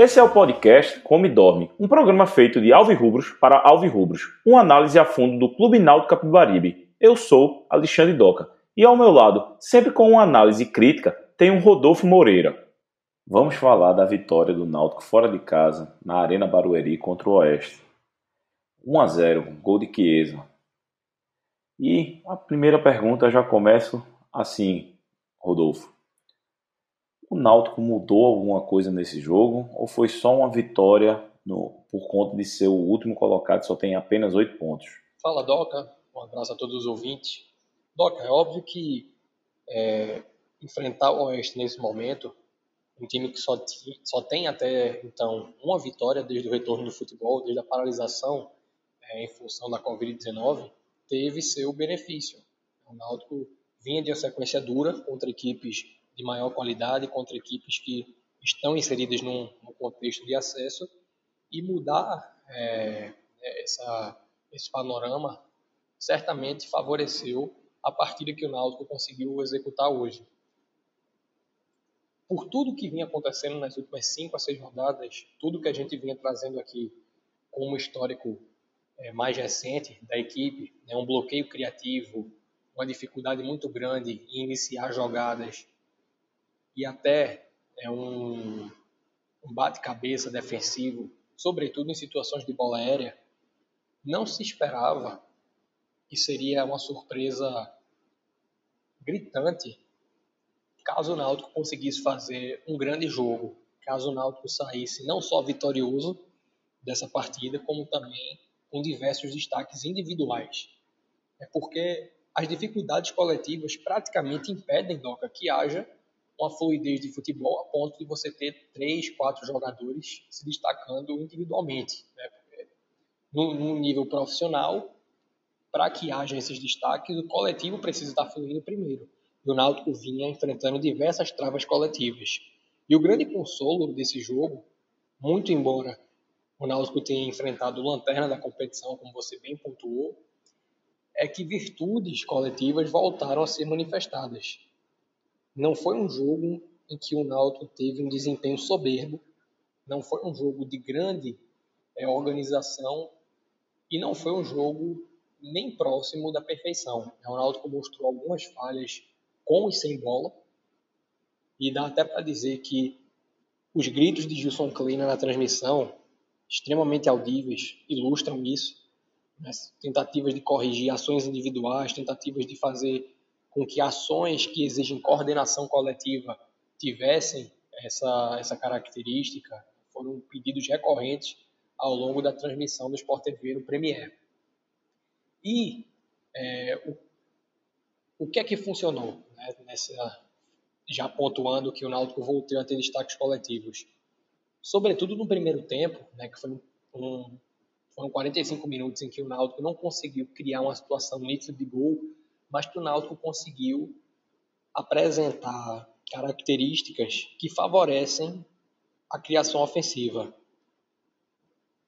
Esse é o podcast Come Dorme, um programa feito de alvirrubros para alvirrubros, uma análise a fundo do Clube Náutico Capibaribe. Eu sou Alexandre Doca e ao meu lado, sempre com uma análise crítica, tem o Rodolfo Moreira. Vamos falar da vitória do Náutico fora de casa, na Arena Barueri contra o Oeste. 1 a 0, gol de Chiesa. E a primeira pergunta já começo assim, Rodolfo. O Náutico mudou alguma coisa nesse jogo ou foi só uma vitória no, por conta de ser o último colocado, só tem apenas oito pontos? Fala, Doca. Um abraço a todos os ouvintes. Doca, é óbvio que é, enfrentar o Oeste nesse momento, um time que só, só tem até então uma vitória desde o retorno do futebol, desde a paralisação é, em função da Covid-19, teve seu benefício. O Náutico vinha de uma sequência dura contra equipes de maior qualidade contra equipes que estão inseridas num, num contexto de acesso e mudar é, essa, esse panorama certamente favoreceu a partida que o Náutico conseguiu executar hoje. Por tudo que vinha acontecendo nas últimas cinco a seis rodadas, tudo que a gente vinha trazendo aqui como histórico é, mais recente da equipe, né, um bloqueio criativo, uma dificuldade muito grande em iniciar jogadas e até é um, um bate-cabeça defensivo, sobretudo em situações de bola aérea, não se esperava que seria uma surpresa gritante caso o Náutico conseguisse fazer um grande jogo, caso o Náutico saísse não só vitorioso dessa partida, como também com diversos destaques individuais. É porque as dificuldades coletivas praticamente impedem, Doca, que haja uma fluidez de futebol a ponto de você ter três, quatro jogadores se destacando individualmente. Né? No, no nível profissional, para que haja esses destaques, o coletivo precisa estar fluindo primeiro. E o Náutico vinha enfrentando diversas travas coletivas. E o grande consolo desse jogo, muito embora o Náutico tenha enfrentado o lanterna da competição, como você bem pontuou, é que virtudes coletivas voltaram a ser manifestadas não foi um jogo em que o Náutico teve um desempenho soberbo, não foi um jogo de grande é, organização e não foi um jogo nem próximo da perfeição. O Náutico mostrou algumas falhas com e sem bola e dá até para dizer que os gritos de Gilson Kleina na transmissão, extremamente audíveis, ilustram isso. Tentativas de corrigir ações individuais, tentativas de fazer com que ações que exigem coordenação coletiva tivessem essa, essa característica, foram pedidos recorrentes ao longo da transmissão do Sport TV no Premier. E é, o, o que é que funcionou né, nessa, já pontuando que o Náutico voltou a ter destaques coletivos? Sobretudo no primeiro tempo, né, que foi um, um, foram 45 minutos em que o Náutico não conseguiu criar uma situação nítida de gol, mas que o Náutico conseguiu apresentar características que favorecem a criação ofensiva.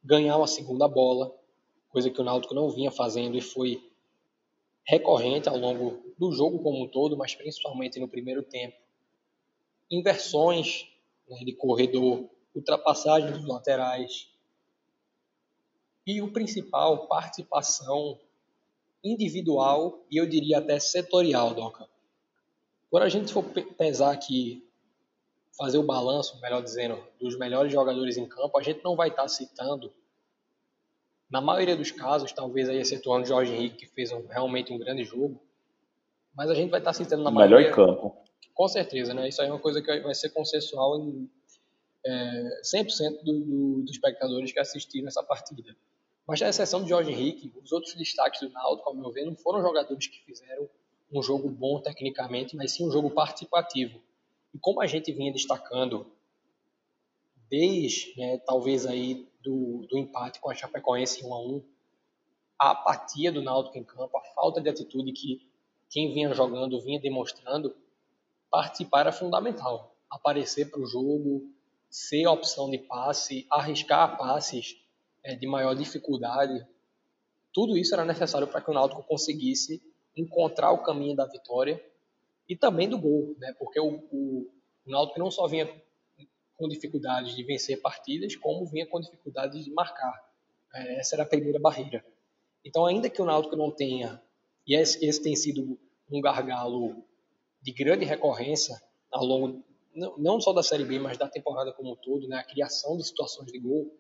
Ganhar uma segunda bola, coisa que o Náutico não vinha fazendo e foi recorrente ao longo do jogo como um todo, mas principalmente no primeiro tempo. Inversões né, de corredor, ultrapassagem dos laterais. E o principal, participação individual e eu diria até setorial, Doca. Quando a gente for pesar aqui, fazer o balanço, melhor dizendo, dos melhores jogadores em campo, a gente não vai estar citando, na maioria dos casos, talvez aí excetuando o Jorge Henrique, que fez um, realmente um grande jogo, mas a gente vai estar citando na maioria... Melhor em campo. Com certeza, né? Isso aí é uma coisa que vai ser consensual em é, 100% do, do, dos espectadores que assistiram essa partida. Mas, à exceção de Jorge Henrique, os outros destaques do Náutico, ao meu ver, não foram jogadores que fizeram um jogo bom tecnicamente, mas sim um jogo participativo. E como a gente vinha destacando desde, né, talvez aí do, do empate com a Chapecoense 1 a 1, a apatia do Náutico em campo, a falta de atitude que quem vinha jogando vinha demonstrando, participar era fundamental. Aparecer para o jogo, ser opção de passe, arriscar passes é, de maior dificuldade, tudo isso era necessário para que o Náutico conseguisse encontrar o caminho da vitória e também do gol, né? Porque o, o, o Náutico não só vinha com dificuldades de vencer partidas, como vinha com dificuldades de marcar. É, essa era a primeira barreira. Então, ainda que o Náutico não tenha, e esse, esse tem sido um gargalo de grande recorrência ao longo não, não só da Série B, mas da temporada como um todo, né, a criação de situações de gol,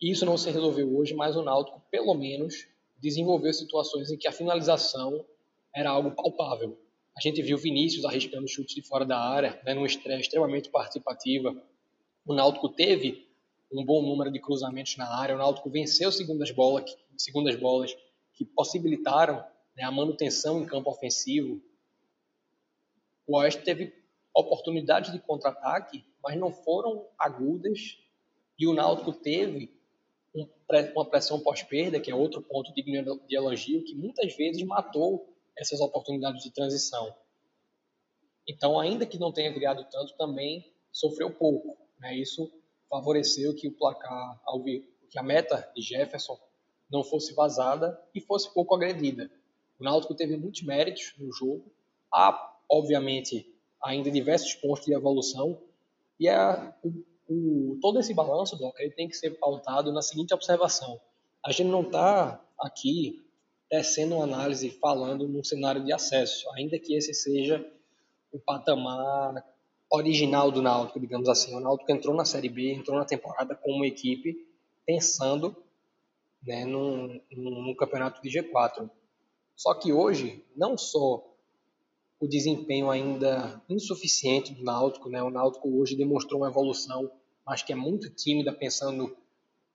isso não se resolveu hoje, mas o Náutico, pelo menos, desenvolveu situações em que a finalização era algo palpável. A gente viu Vinícius arriscando chutes de fora da área, né, numa estreia extremamente participativa. O Náutico teve um bom número de cruzamentos na área. O Náutico venceu segundas bolas, segundas bolas que possibilitaram né, a manutenção em campo ofensivo. O Oeste teve oportunidades de contra-ataque, mas não foram agudas. E o Náutico teve uma pressão pós-perda, que é outro ponto digno de elogio, que muitas vezes matou essas oportunidades de transição. Então, ainda que não tenha criado tanto, também sofreu pouco. Né? Isso favoreceu que o placar, que a meta de Jefferson não fosse vazada e fosse pouco agredida. O Náutico teve muitos méritos no jogo. Há, obviamente, ainda diversos pontos de evolução e é o, o, todo esse balanço, Doc, ele tem que ser pautado na seguinte observação. A gente não está aqui tecendo uma análise falando num cenário de acesso, ainda que esse seja o patamar original do Náutico, digamos assim. O Náutico entrou na Série B, entrou na temporada com uma equipe pensando né, num, num campeonato de G4. Só que hoje, não só o desempenho ainda insuficiente do Náutico, né? O Náutico hoje demonstrou uma evolução, mas que é muito tímida pensando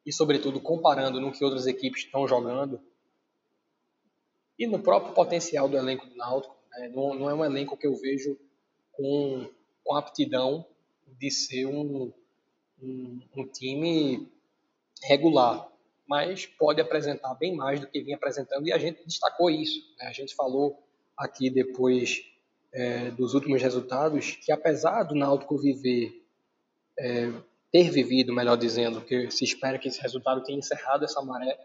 e sobretudo comparando no que outras equipes estão jogando e no próprio potencial do elenco do Náutico. Né? Não, não, é um elenco que eu vejo com, com aptidão de ser um, um, um time regular, mas pode apresentar bem mais do que vinha apresentando e a gente destacou isso. Né? A gente falou aqui depois é, dos últimos resultados, que apesar do Náutico viver, é, ter vivido, melhor dizendo, que se espera que esse resultado tenha encerrado essa maré,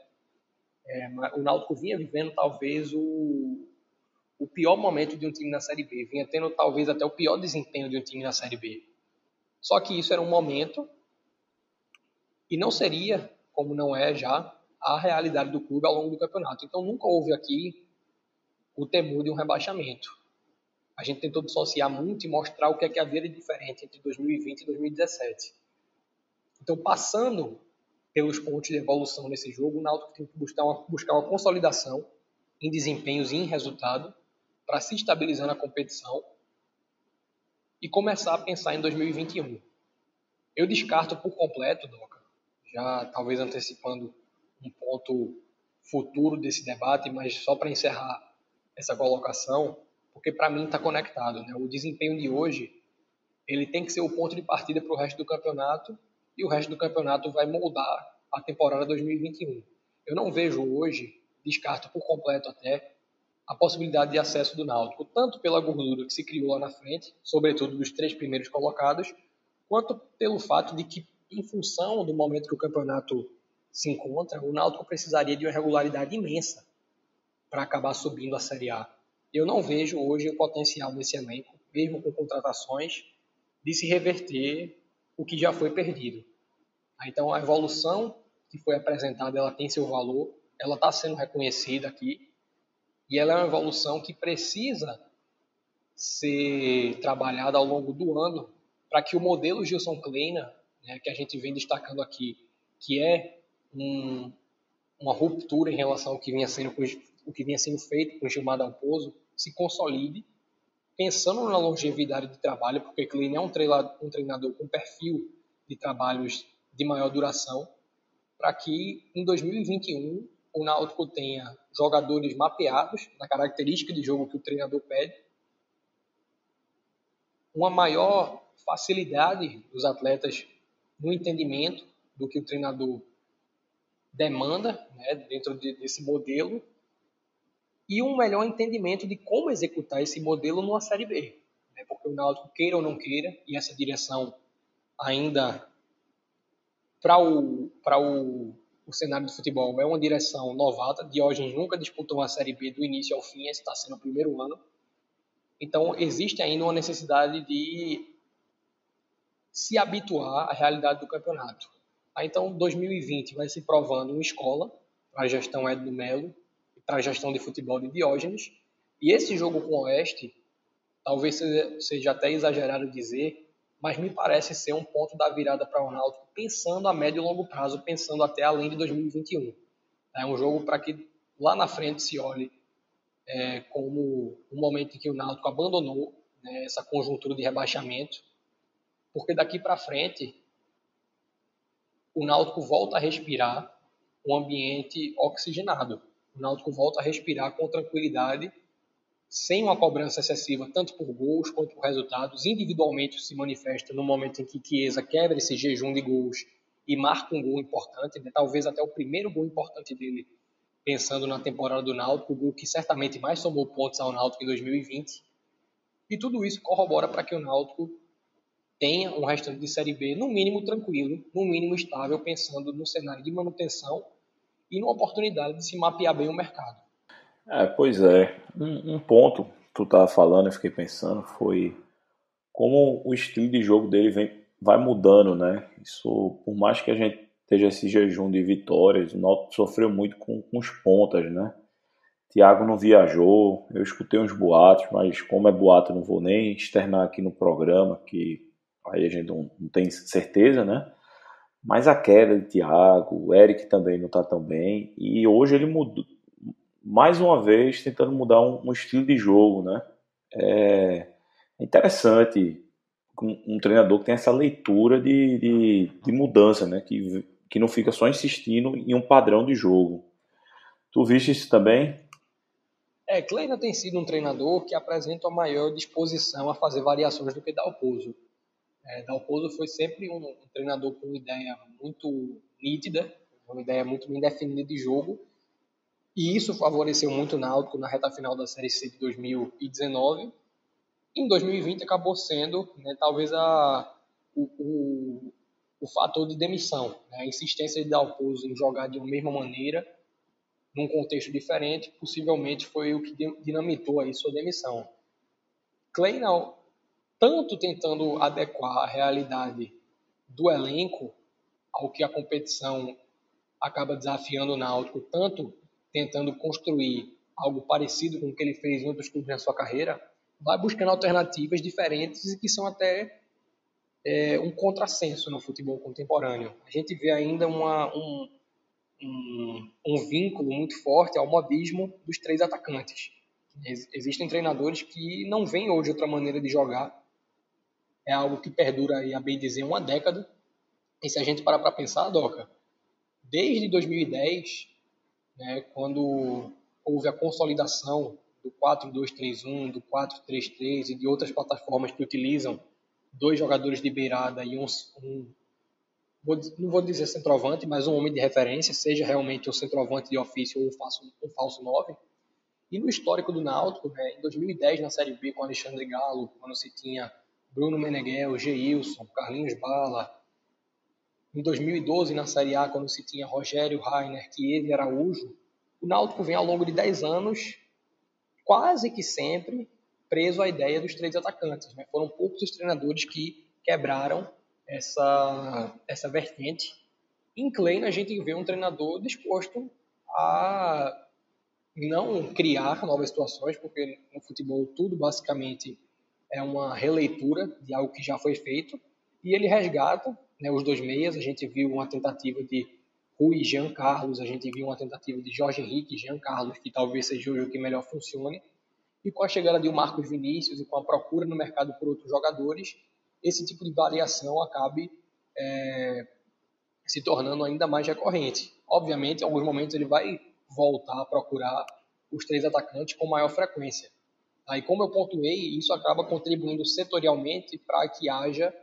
é, o Náutico vinha vivendo talvez o, o pior momento de um time na Série B, vinha tendo talvez até o pior desempenho de um time na Série B. Só que isso era um momento e não seria, como não é já, a realidade do clube ao longo do campeonato. Então nunca houve aqui o temor de um rebaixamento a gente tentou dissociar muito e mostrar o que é que havia de diferente entre 2020 e 2017. Então, passando pelos pontos de evolução nesse jogo, o Náutico tem que buscar uma, buscar uma consolidação em desempenhos e em resultado para se estabilizar na competição e começar a pensar em 2021. Eu descarto por completo, Doca, já talvez antecipando um ponto futuro desse debate, mas só para encerrar essa colocação, porque para mim está conectado. Né? O desempenho de hoje ele tem que ser o ponto de partida para o resto do campeonato e o resto do campeonato vai moldar a temporada 2021. Eu não vejo hoje, descarto por completo até, a possibilidade de acesso do Náutico, tanto pela gordura que se criou lá na frente, sobretudo dos três primeiros colocados, quanto pelo fato de que, em função do momento que o campeonato se encontra, o Náutico precisaria de uma regularidade imensa para acabar subindo a Série A eu não vejo hoje o potencial desse elenco, mesmo com contratações, de se reverter o que já foi perdido. Então, a evolução que foi apresentada, ela tem seu valor, ela está sendo reconhecida aqui, e ela é uma evolução que precisa ser trabalhada ao longo do ano para que o modelo Gilson Kleina, né, que a gente vem destacando aqui, que é um, uma ruptura em relação ao que vinha sendo o que vinha sendo feito com Gilmar Dalpozo, se consolide, pensando na longevidade de trabalho, porque Klein é um treinador, um treinador com perfil de trabalhos de maior duração, para que em 2021 o Náutico tenha jogadores mapeados na característica de jogo que o treinador pede, uma maior facilidade dos atletas no entendimento do que o treinador demanda né, dentro de, desse modelo e um melhor entendimento de como executar esse modelo numa Série B. Né? Porque o Náutico, queira ou não queira, e essa direção ainda para o, o, o cenário do futebol é uma direção novata. Diógenes nunca disputou uma Série B do início ao fim, esse está sendo o primeiro ano. Então, existe ainda uma necessidade de se habituar à realidade do campeonato. Então, 2020 vai se provando uma escola a gestão Edno Melo e para a gestão de futebol de Diógenes. E esse jogo com o Oeste, talvez seja até exagerado dizer, mas me parece ser um ponto da virada para o Náutico, pensando a médio e longo prazo, pensando até além de 2021. É um jogo para que lá na frente se olhe é, como um momento em que o Náutico abandonou né, essa conjuntura de rebaixamento, porque daqui para frente o Náutico volta a respirar um ambiente oxigenado. O Náutico volta a respirar com tranquilidade, sem uma cobrança excessiva, tanto por gols quanto por resultados. Individualmente se manifesta no momento em que Chiesa quebra esse jejum de gols e marca um gol importante, né? talvez até o primeiro gol importante dele, pensando na temporada do Náutico, o gol que certamente mais somou pontos ao Náutico em 2020. E tudo isso corrobora para que o Náutico tenha um restante de Série B, no mínimo tranquilo, no mínimo estável, pensando no cenário de manutenção e numa oportunidade de se mapear bem o mercado. É, pois é. Um, um ponto que tu estava falando, eu fiquei pensando, foi como o estilo de jogo dele vem, vai mudando, né? Isso, por mais que a gente esteja esse jejum de vitórias, o Náutico sofreu muito com, com os pontas, né? Tiago não viajou, eu escutei uns boatos, mas como é boato, não vou nem externar aqui no programa, que aí a gente não, não tem certeza, né? Mas a queda de Thiago, o Eric também não está tão bem, e hoje ele mudou, mais uma vez, tentando mudar um, um estilo de jogo, né? É interessante um, um, treinador que tem essa leitura de, de, de mudança, né? Que, que não fica só insistindo em um padrão de jogo. Tu viste isso também? É, Kleina tem sido um treinador que apresenta a maior disposição a fazer variações do que Dalpozo. É, Dalpozo foi sempre um, um, treinador com uma ideia muito nítida, uma ideia muito bem definida de jogo, e isso favoreceu muito o Náutico na reta final da Série C de 2019. Em 2020 acabou sendo, né, talvez, a, o, o, o, fator de demissão, né, a insistência de Dalpozo em jogar de uma mesma maneira, num contexto diferente, possivelmente foi o que dinamitou aí sua demissão. Kleina tanto tentando adequar a realidade do elenco ao que a competição acaba desafiando o Náutico, tanto tentando construir algo parecido com o que ele fez em outros clubes na sua carreira, vai buscando alternativas diferentes e que são até é, um contrassenso no futebol contemporâneo. A gente vê ainda uma, um, um, um vínculo muito forte ao modismo dos três atacantes. Existem treinadores que não veem hoje outra maneira de jogar é algo que perdura aí, a bem dizer, uma década. E se a gente parar para pensar, Doca, desde 2010, né, quando houve a consolidação do 4-2-3-1, do 4-3-3 e de outras plataformas que utilizam dois jogadores de beirada e um, um não vou dizer centroavante, mas um homem de referência, seja realmente um centroavante de ofício ou um falso, um falso 9. E no histórico do Náutico, né, em 2010, na Série B, com Alexandre Galo, quando se tinha Bruno Meneghel, Geilson, Carlinhos Bala. Em 2012, na Série A, quando se tinha Rogério, Rainer, Chiesa e Araújo, o Náutico vem ao longo de 10 anos quase que sempre preso à ideia dos três atacantes. Né? Foram poucos os treinadores que quebraram essa, essa vertente. Em Klein, a gente vê um treinador disposto a não criar novas situações, porque no futebol tudo basicamente é uma releitura de algo que já foi feito e ele resgata né, os dois meias. A gente viu uma tentativa de Rui e Jean Carlos, a gente viu uma tentativa de Jorge Henrique e Jean Carlos, que talvez seja o que melhor funcione. E com a chegada de Marcos Vinícius e com a procura no mercado por outros jogadores, esse tipo de variação acabe é, se tornando ainda mais recorrente. Obviamente, em alguns momentos ele vai voltar a procurar os três atacantes com maior frequência. Aí, como eu pontuei, isso acaba contribuindo setorialmente para que haja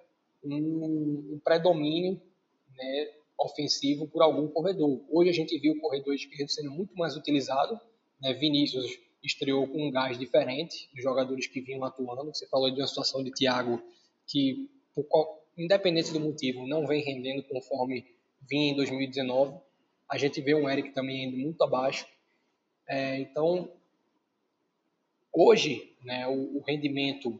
um, um predomínio né, ofensivo por algum corredor. Hoje a gente viu o corredor esquerdo sendo muito mais utilizado. Né? Vinícius estreou com um gás diferente dos jogadores que vinham atuando. Você falou de uma situação de Thiago que, por, independente do motivo, não vem rendendo conforme vinha em 2019. A gente vê um Eric também indo muito abaixo. É, então, Hoje, né, o, o rendimento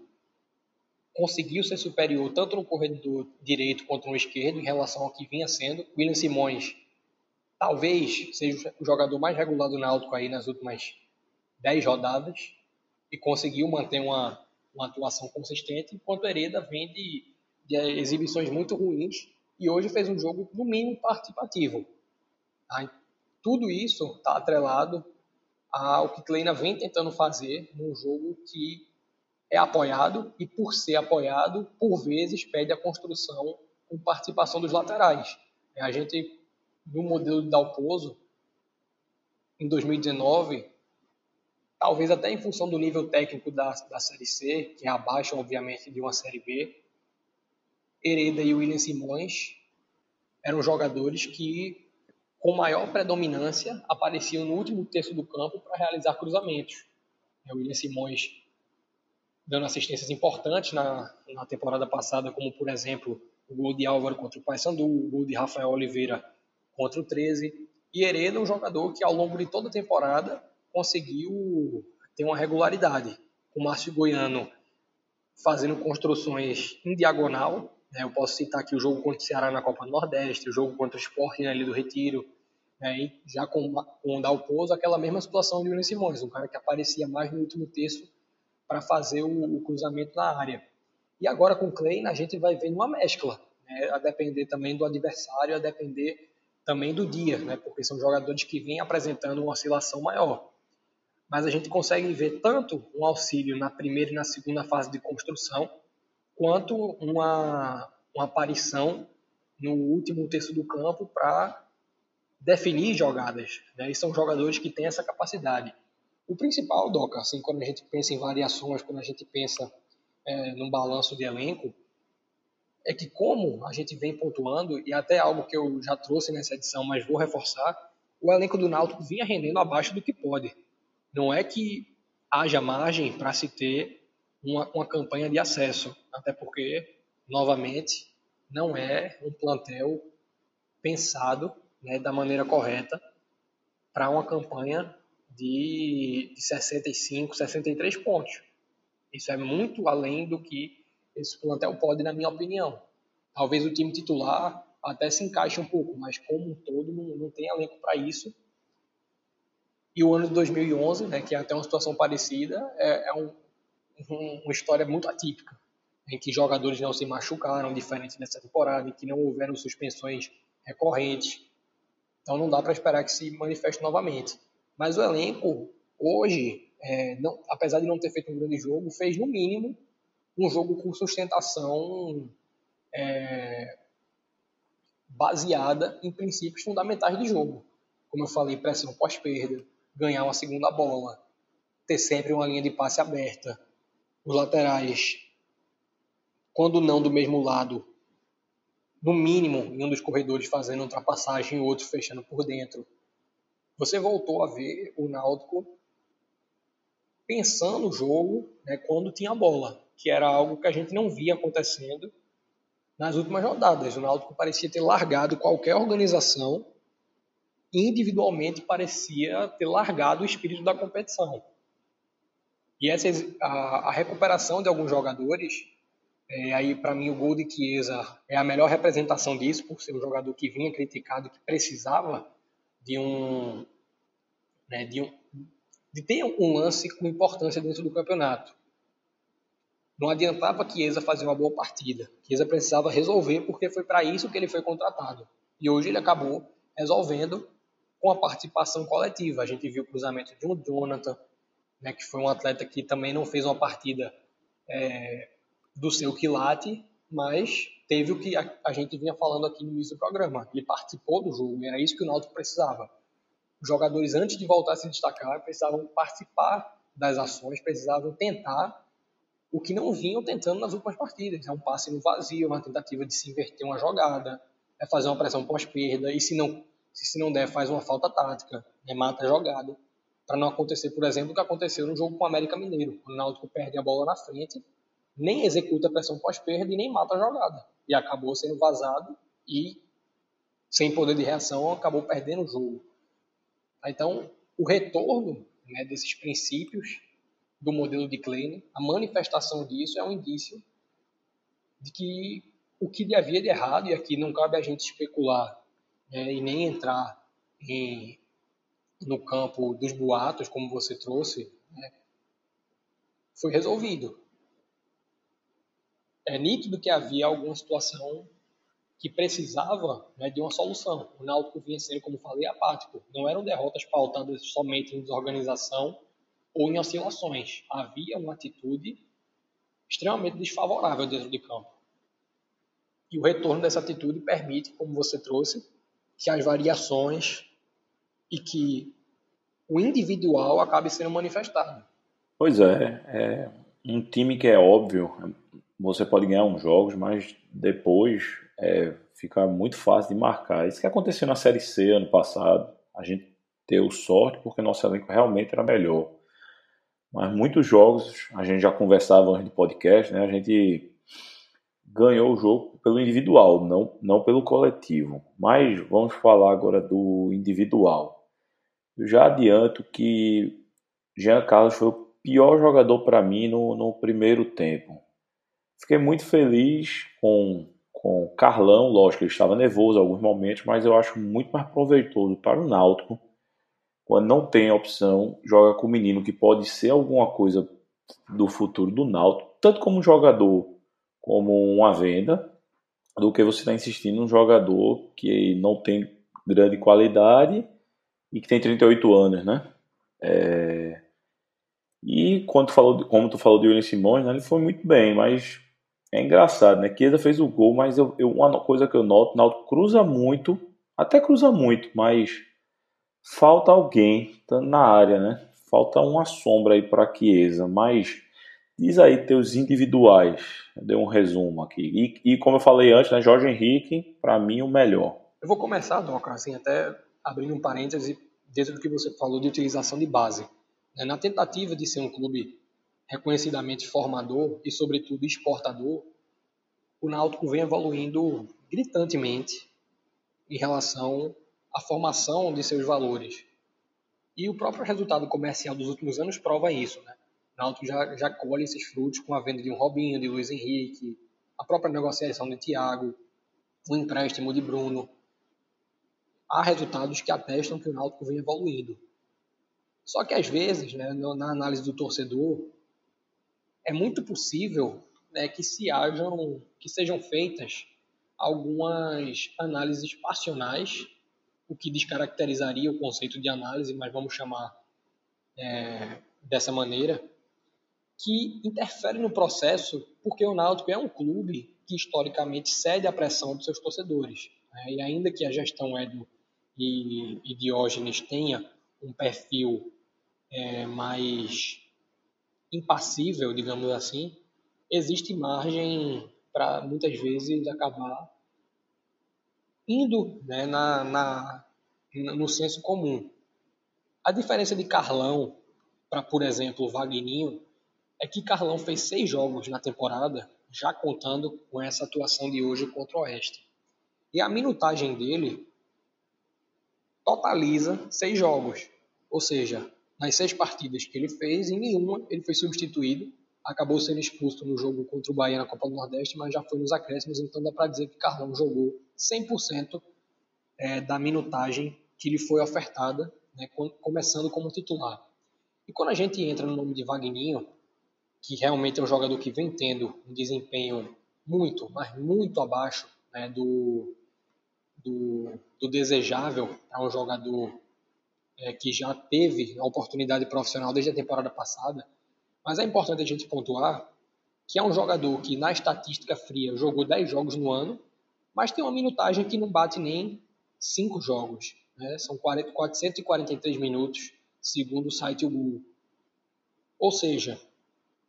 conseguiu ser superior tanto no corredor direito quanto no esquerdo em relação ao que vinha sendo. William Simões talvez seja o jogador mais regular do Náutico aí nas últimas 10 rodadas e conseguiu manter uma, uma atuação consistente, enquanto Hereda vem de, de exibições muito ruins e hoje fez um jogo, no mínimo, participativo. Tá? Tudo isso está atrelado ao que Kleina vem tentando fazer num jogo que é apoiado e, por ser apoiado, por vezes pede a construção com participação dos laterais. A gente, no modelo de Dalpozo, em 2019, talvez até em função do nível técnico da, da Série C, que é abaixo, obviamente, de uma Série B, Hereda e William Simões eram jogadores que, com maior predominância, apareciam no último terço do campo para realizar cruzamentos. O William Simões dando assistências importantes na, na temporada passada, como, por exemplo, o gol de Álvaro contra o Paysandu, o gol de Rafael Oliveira contra o 13. E Hereda, um jogador que, ao longo de toda a temporada, conseguiu ter uma regularidade. O Márcio Goiano fazendo construções em diagonal? Eu posso citar aqui o jogo contra o Ceará na Copa do Nordeste, o jogo contra o Sport na Ilha do Retiro, né? já com, com o Dalpozo, aquela mesma situação de William Simões, um cara que aparecia mais no último terço para fazer o, o, cruzamento na área. E agora com o Klein a gente vai vendo uma mescla, né? a depender também do adversário, a depender também do dia, né? porque são jogadores que vêm apresentando uma oscilação maior. Mas a gente consegue ver tanto um auxílio na primeira e na segunda fase de construção, quanto uma, uma aparição no último terço do campo para definir jogadas. Né? E são jogadores que têm essa capacidade. O principal, Doca, assim, quando a gente pensa em variações, quando a gente pensa é, num balanço de elenco, é que como a gente vem pontuando, e até algo que eu já trouxe nessa edição, mas vou reforçar, o elenco do Náutico vinha rendendo abaixo do que pode. Não é que haja margem para se ter uma, uma campanha de acesso, até porque, novamente, não é um plantel pensado né, da maneira correta para uma campanha de, de 65, 63 pontos. Isso é muito além do que esse plantel pode, na minha opinião. Talvez o time titular até se encaixe um pouco, mas como um todo não, não tem elenco para isso. E o ano de 2011, né, que é até uma situação parecida, é, é um, uma história muito atípica, em que jogadores não se machucaram, diferente dessa temporada, em que não houveram suspensões recorrentes. Então não dá para esperar que se manifeste novamente. Mas o elenco, hoje, é, não, apesar de não ter feito um grande jogo, fez no mínimo um jogo com sustentação é, baseada em princípios fundamentais de jogo. Como eu falei, pressão pós-perda, ganhar uma segunda bola, ter sempre uma linha de passe aberta, os laterais, quando não do mesmo lado, no mínimo em um dos corredores fazendo ultrapassagem e o outro fechando por dentro. Você voltou a ver o Náutico pensando o jogo né, quando tinha bola, que era algo que a gente não via acontecendo nas últimas rodadas. O Náutico parecia ter largado qualquer organização individualmente parecia ter largado o espírito da competição. E essa, a, a recuperação de alguns jogadores, é, aí para mim o gol de Chiesa é a melhor representação disso, por ser um jogador que vinha criticado, que precisava de um, né, de, um de ter um lance com importância dentro do campeonato. Não adiantava Chiesa fazer uma boa partida. Chiesa precisava resolver porque foi para isso que ele foi contratado. E hoje ele acabou resolvendo com a participação coletiva. A gente viu o cruzamento de um Jonathan, né, que foi um atleta que também não fez uma partida é, do seu quilate, mas teve o que a, a, gente vinha falando aqui no início do programa. Ele participou do jogo, era isso que o Náutico precisava. Os jogadores, antes de voltar a se destacar, precisavam participar das ações, precisavam tentar o que não vinham tentando nas últimas partidas. É um passe no vazio, uma tentativa de se inverter uma jogada, é fazer uma pressão pós-perda, e se não, se não der, faz uma falta tática, né, mata a jogada para não acontecer, por exemplo, o que aconteceu no jogo com o América Mineiro. O Náutico perde a bola na frente, nem executa a pressão pós-perda e nem mata a jogada. E acabou sendo vazado e, sem poder de reação, acabou perdendo o jogo. Então, o retorno né, desses princípios do modelo de Klein, a manifestação disso é um indício de que o que havia de errado, e aqui não cabe a gente especular né, e nem entrar em, no campo dos boatos, como você trouxe, né, foi resolvido. É nítido que havia alguma situação que precisava né, de uma solução. O Náutico vinha sendo, como falei, apático. Não eram derrotas pautadas somente em desorganização ou em oscilações. Havia uma atitude extremamente desfavorável dentro de campo. E o retorno dessa atitude permite, como você trouxe, que as variações e que o individual acabe sendo manifestado. Pois é, é um time que é óbvio, você pode ganhar uns jogos, mas depois é, fica muito fácil de marcar. Isso que aconteceu na Série C ano passado, a gente deu sorte porque nosso elenco realmente era melhor. Mas muitos jogos, a gente já conversava antes do podcast, né? A gente ganhou o jogo pelo individual, não, não pelo coletivo. Mas vamos falar agora do individual. Eu já adianto que Jean Carlos foi o pior jogador para mim no, no primeiro tempo. Fiquei muito feliz com com Carlão, lógico, ele estava nervoso em alguns momentos, mas eu acho muito mais proveitoso para o Náutico quando não tem opção, joga com o menino que pode ser alguma coisa do futuro do Náutico, tanto como jogador como uma venda, do que você está insistindo num jogador que não tem grande qualidade e que tem 38 anos, né? É... E quando tu falou, como tu falou de William Simões, né, ele foi muito bem, mas é engraçado, né? Chiesa fez o gol, mas eu, eu, uma coisa que eu noto, o Náutico cruza muito, até cruza muito, mas falta alguém na área, né? Falta uma sombra aí para Chiesa, mas diz aí teus individuais. Deu um resumo aqui. E, e como eu falei antes, né, Jorge Henrique, para mim o melhor. Eu vou começar, Doca, assim, até abrindo um parêntese dentro do que você falou de utilização de base. Né? Na tentativa de ser um clube reconhecidamente formador e, sobretudo, exportador, o Náutico vem evoluindo gritantemente em relação à formação de seus valores. E o próprio resultado comercial dos últimos anos prova isso. Né? O Náutico já, já colhe esses frutos com a venda de um Robinho, de Luiz Henrique, a própria negociação de Thiago, o empréstimo de Bruno. Há resultados que atestam que o Náutico vem evoluindo. Só que às vezes, né, na análise do torcedor, é muito possível né, que se hajam, que sejam feitas algumas análises passionais, o que descaracterizaria o conceito de análise, mas vamos chamar é, dessa maneira, que interfere no processo, porque o Náutico é um clube que historicamente cede à pressão dos seus torcedores. Né? E ainda que a gestão Edo e, e Diógenes tenha um perfil é, mais impassível, digamos assim, existe margem para muitas vezes acabar indo né, na, na, no senso comum. A diferença de Carlão para, por exemplo, Vagninho é que Carlão fez seis jogos na temporada, já contando com essa atuação de hoje contra o Oeste. E a minutagem dele totaliza seis jogos. Ou seja, nas seis partidas que ele fez, em nenhuma ele foi substituído. Acabou sendo expulso no jogo contra o Bahia na Copa do Nordeste, mas já foi nos acréscimos, então dá para dizer que Carlão jogou 100% é, da minutagem que lhe foi ofertada, né, começando como titular. E quando a gente entra no nome de Vagninho, que realmente é um jogador que vem tendo um desempenho muito, mas muito abaixo né, do, do, do desejável para um jogador é, que já teve a oportunidade profissional desde a temporada passada, mas é importante a gente pontuar que é um jogador que na estatística fria jogou 10 jogos no ano, mas tem uma minutagem que não bate nem 5 jogos. Né? São 40, 443 minutos, segundo o site Google. Ou seja,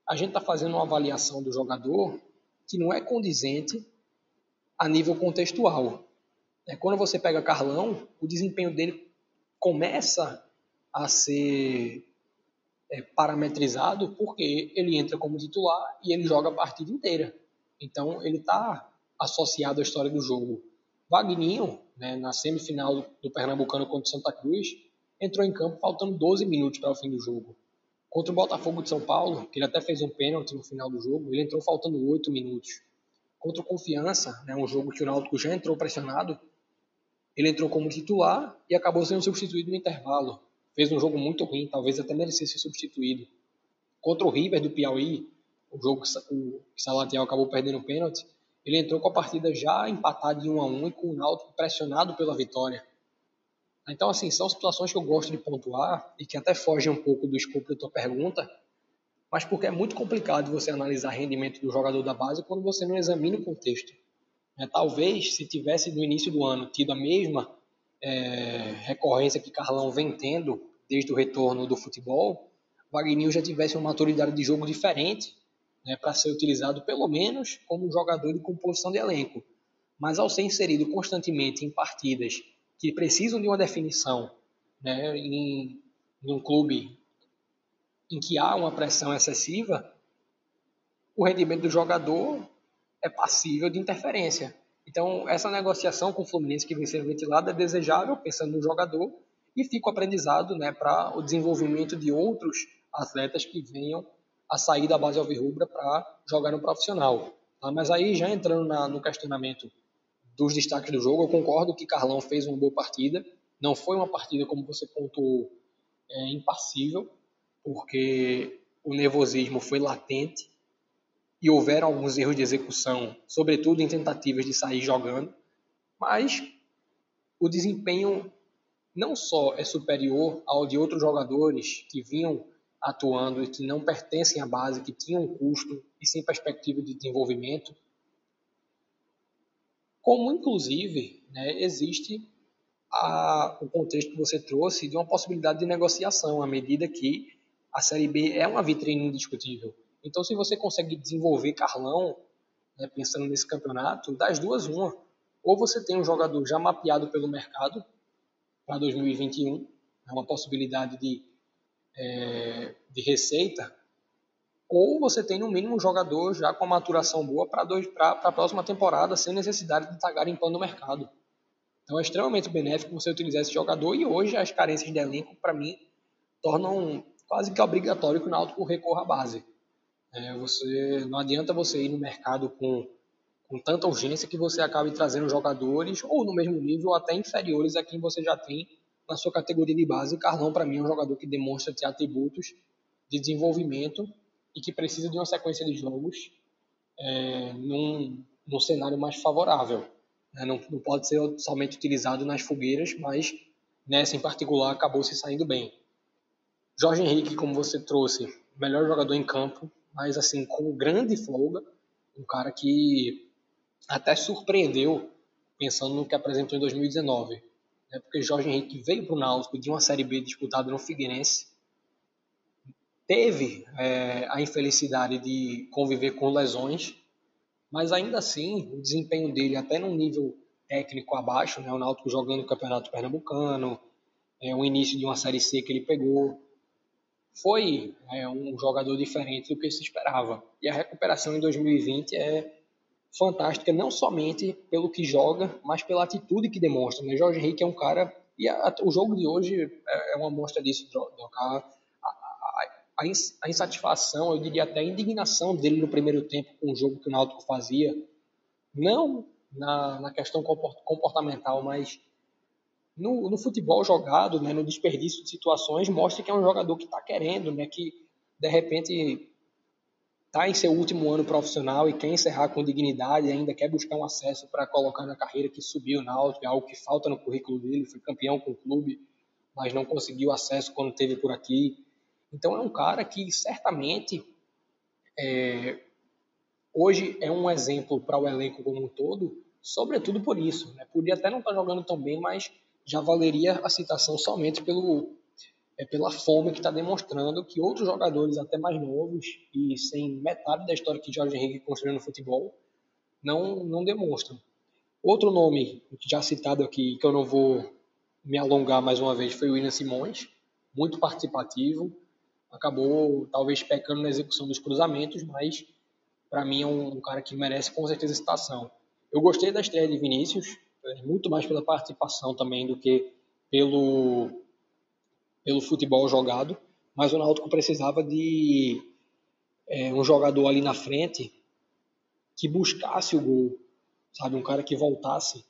a gente está fazendo uma avaliação do jogador que não é condizente a nível contextual. É, quando você pega Carlão, o desempenho dele começa a ser é, parametrizado porque ele entra como titular e ele joga a partida inteira. Então ele está associado à história do jogo. Vagninho, né, na semifinal do Pernambucano contra o Santa Cruz, entrou em campo faltando 12 minutos para o fim do jogo. Contra o Botafogo de São Paulo, que ele até fez um pênalti no final do jogo, ele entrou faltando 8 minutos. Contra o Confiança, né, um jogo que o Náutico já entrou pressionado, ele entrou como titular e acabou sendo substituído no intervalo. Fez um jogo muito ruim, talvez até merecesse ser substituído. Contra o River do Piauí, o jogo que o Salatiel acabou perdendo o pênalti, ele entrou com a partida já empatada em 1 a 1 e com o Náutico pressionado pela vitória. Então, assim, são situações que eu gosto de pontuar e que até fogem um pouco do escopo da tua pergunta, mas porque é muito complicado você analisar rendimento do jogador da base quando você não examina o contexto. É, talvez, se tivesse no início do ano tido a mesma é, recorrência que Carlão vem tendo desde o retorno do futebol, Wagner já tivesse uma maturidade de jogo diferente né, para ser utilizado pelo menos como jogador de composição de elenco. Mas ao ser inserido constantemente em partidas que precisam de uma definição né, em, em um clube em que há uma pressão excessiva, o rendimento do jogador é passível de interferência. Então, essa negociação com o Fluminense que vem sendo ventilada é desejável, pensando no jogador, e fica o aprendizado né, para o desenvolvimento de outros atletas que venham a sair da base alvirrubra para jogar no profissional. Tá? Mas aí, já entrando na, no questionamento dos destaques do jogo, eu concordo que Carlão fez uma boa partida. Não foi uma partida, como você pontuou, é, impassível, porque o nervosismo foi latente e houveram alguns erros de execução, sobretudo em tentativas de sair jogando, mas o desempenho não só é superior ao de outros jogadores que vinham atuando e que não pertencem à base, que tinham custo e sem perspectiva de desenvolvimento, como inclusive né, existe a, o contexto que você trouxe de uma possibilidade de negociação, à medida que a Série B é uma vitrine indiscutível. Então, se você consegue desenvolver Carlão, né, pensando nesse campeonato, das duas, uma. Ou você tem um jogador já mapeado pelo mercado para 2021, é uma possibilidade de, é, de receita, ou você tem no mínimo um jogador já com a maturação boa para a próxima temporada, sem necessidade de estar garimpando no mercado. Então é extremamente benéfico você utilizar esse jogador e hoje as carências de elenco, para mim, tornam quase que obrigatório que o Náutico recorra à base. É, você Não adianta você ir no mercado com, com tanta urgência que você acabe trazendo jogadores ou no mesmo nível ou até inferiores a quem você já tem na sua categoria de base. Carlão, para mim, é um jogador que demonstra ter atributos de desenvolvimento e que precisa de uma sequência de jogos é, num, num cenário mais favorável. Né? Não, não pode ser somente utilizado nas fogueiras, mas nessa em particular acabou se saindo bem. Jorge Henrique, como você trouxe, melhor jogador em campo, mas assim com grande folga, um cara que até surpreendeu pensando no que apresentou em 2019, né? porque Jorge Henrique veio para o Náutico de uma Série B disputada no Figueirense, teve é, a infelicidade de conviver com lesões, mas ainda assim o desempenho dele até num nível técnico abaixo, né, o Náutico jogando o Campeonato Pernambucano, é, o início de uma Série C que ele pegou, foi é, um jogador diferente do que se esperava. E a recuperação em 2020 é fantástica, não somente pelo que joga, mas pela atitude que demonstra. Né? Jorge Henrique é um cara, e a, o jogo de hoje é, é uma mostra disso, Doca a, a insatisfação, eu diria até a indignação dele no primeiro tempo com o jogo que o Náutico fazia, não na, na questão comportamental, mas no, no, futebol jogado, né, no desperdício de situações, mostra que é um jogador que está querendo, né, que de repente está em seu último ano profissional e quer encerrar com dignidade, ainda quer buscar um acesso para colocar na carreira que subiu na Náutico, é algo que falta no currículo dele, foi campeão com o clube, mas não conseguiu acesso quando teve por aqui. Então é um cara que certamente é, hoje é um exemplo para o elenco como um todo, sobretudo por isso. Né? Podia até não estar tá jogando tão bem, mas já valeria a citação somente pelo, é, pela fome que está demonstrando que outros jogadores, até mais novos e sem metade da história que Jorge Henrique construiu no futebol, não, não demonstram. Outro nome já citado aqui, que eu não vou me alongar mais uma vez, foi o William Simões, muito participativo, acabou talvez pecando na execução dos cruzamentos, mas para mim é um, um, cara que merece com certeza citação. Eu gostei da estreia de Vinícius, muito mais pela participação também do que pelo, pelo futebol jogado, mas o Náutico precisava de é, um jogador ali na frente que buscasse o gol, sabe? Um cara que voltasse,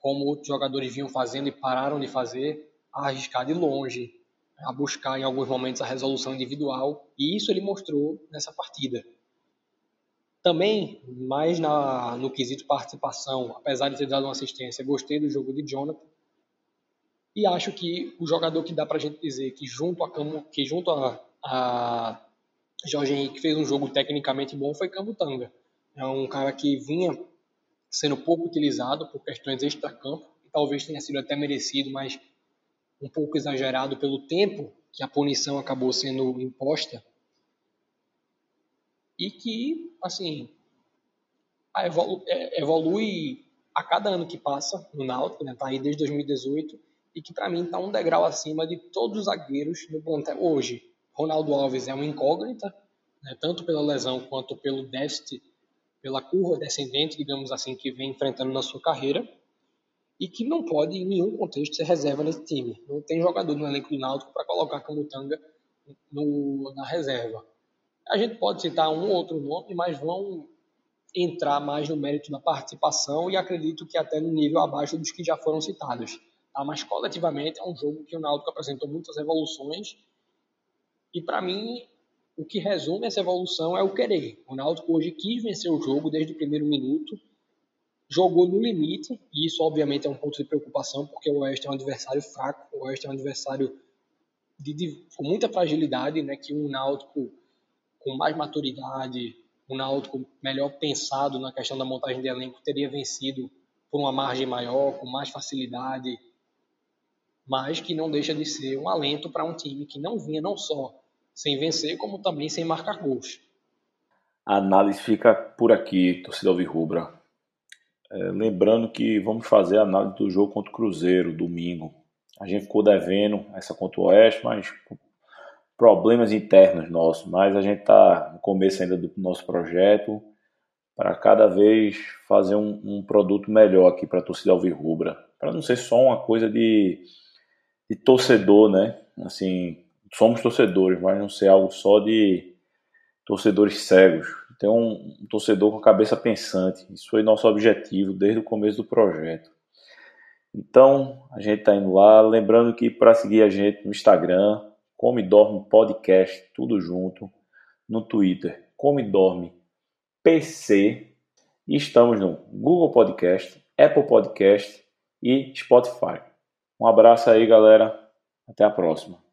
como outros jogadores vinham fazendo e pararam de fazer, a arriscar de longe, a buscar em alguns momentos a resolução individual, e isso ele mostrou nessa partida. Também, mais na, no quesito participação, apesar de ter dado uma assistência, gostei do jogo de Jonathan. E acho que o jogador que dá para a gente dizer que junto a, que junto a, a Jorge Henrique fez um jogo tecnicamente bom foi Cambutanga. É um cara que vinha sendo pouco utilizado por questões extra-campo, e talvez tenha sido até merecido, mas um pouco exagerado pelo tempo que a punição acabou sendo imposta. E que, assim, evolu é, evolui a cada ano que passa no Náutico, né? Tá aí desde 2018 e que para mim está um degrau acima de todos os zagueiros do plantel hoje. Ronaldo Alves é uma incógnita, né? tanto pela lesão quanto pelo déficit, pela curva descendente, digamos assim, que vem enfrentando na sua carreira e que não pode em nenhum contexto ser reserva nesse time. Não tem jogador no elenco do Náutico para colocar Camutanga no, na reserva. A gente pode citar um ou outro nome, mas vão entrar mais no mérito da participação e acredito que até no nível abaixo dos que já foram citados. Tá? Mas coletivamente é um jogo que o Náutico apresentou muitas evoluções e para mim o que resume essa evolução é o querer. O Náutico hoje quis vencer o jogo desde o primeiro minuto, jogou no limite e isso obviamente é um ponto de preocupação porque o Oeste é um adversário fraco, o Oeste é um adversário de, de, com muita fragilidade, né, que um Náutico com mais maturidade, um Náutico melhor pensado na questão da montagem de elenco teria vencido por uma margem maior, com mais facilidade, mas que não deixa de ser um alento para um time que não vinha não só sem vencer, como também sem marcar gols. A análise fica por aqui, torcida Alvirrubra. É, lembrando que vamos fazer a análise do jogo contra o Cruzeiro, domingo. A gente ficou devendo essa contra o Oeste, mas problemas internos nossos. Mas a gente está no começo ainda do nosso projeto para cada vez fazer um, um produto melhor aqui para a torcida Alvirrubra. Para não ser só uma coisa de de torcedor, né? Assim, somos torcedores, mas não ser algo só de torcedores cegos. Ter um, um torcedor com a cabeça pensante. Isso foi nosso objetivo desde o começo do projeto. Então, a gente está indo lá. Lembrando que para seguir a gente no Instagram, Come Dorme Podcast, tudo junto. No Twitter, Come Dorme PC. Estamos no Google Podcast, Apple Podcast e Spotify. Um abraço aí, galera. Até a próxima.